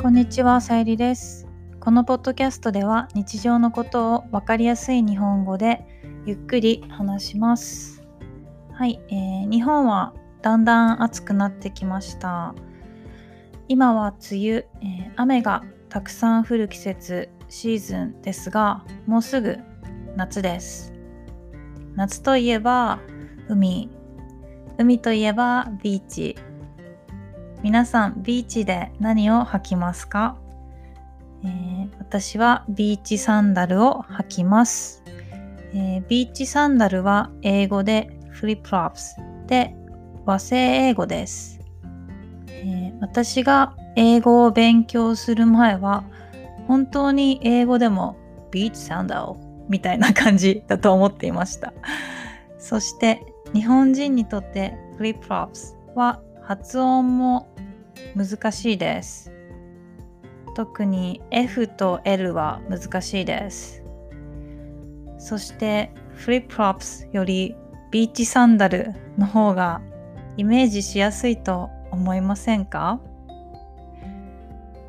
こんにちは、さゆりです。このポッドキャストでは日常のことをわかりやすい日本語でゆっくり話します。はい、えー日本はだんだん暑くなってきました。今は梅雨、えー雨がたくさん降る季節、シーズンですが、もうすぐ夏です。夏といえば海、海といえばビーチ。皆さんビーチで何を履きますか、えー私はビーチサンダルを履きます、えービーチサンダルは英語で flip-flops で和製英語です、えー私が英語を勉強する前は本当に英語でもビーチサンダルみたいな感じだと思っていました。そして日本人にとって flip-flops は発音も難しいです。特に F と L は難しいです。そして flip-flops よりビーチサンダルの方がイメージしやすいと思いませんか？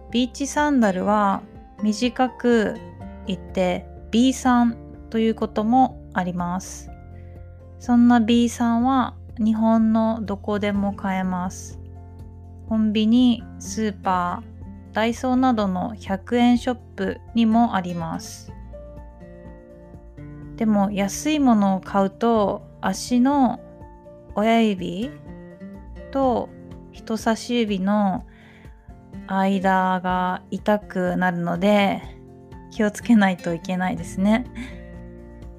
ビーチサンダルは短く言って ビーサンということもあります。そんな B さんは日本のどこでも買えます。コンビニ、スーパー、ダイソーなどの100円ショップにもあります。でも安いものを買うと足の親指と人差し指の間が痛くなるので気をつけないといけないですね。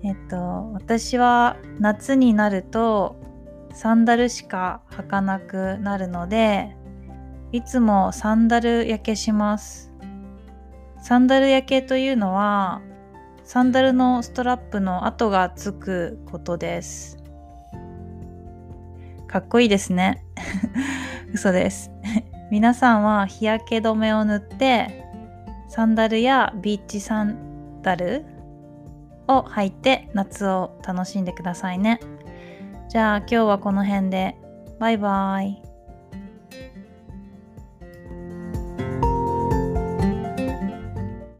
えっと私は夏になるとサンダルしか履かなくなるのでいつもサンダル焼けします。サンダル焼けというのはサンダルのストラップの跡がつくことです。かっこいいですね。嘘です。皆さんは日焼け止めを塗ってサンダルやビーチサンダルを履いて夏を楽しんでくださいね。じゃあ今日はこの辺でバイバイ。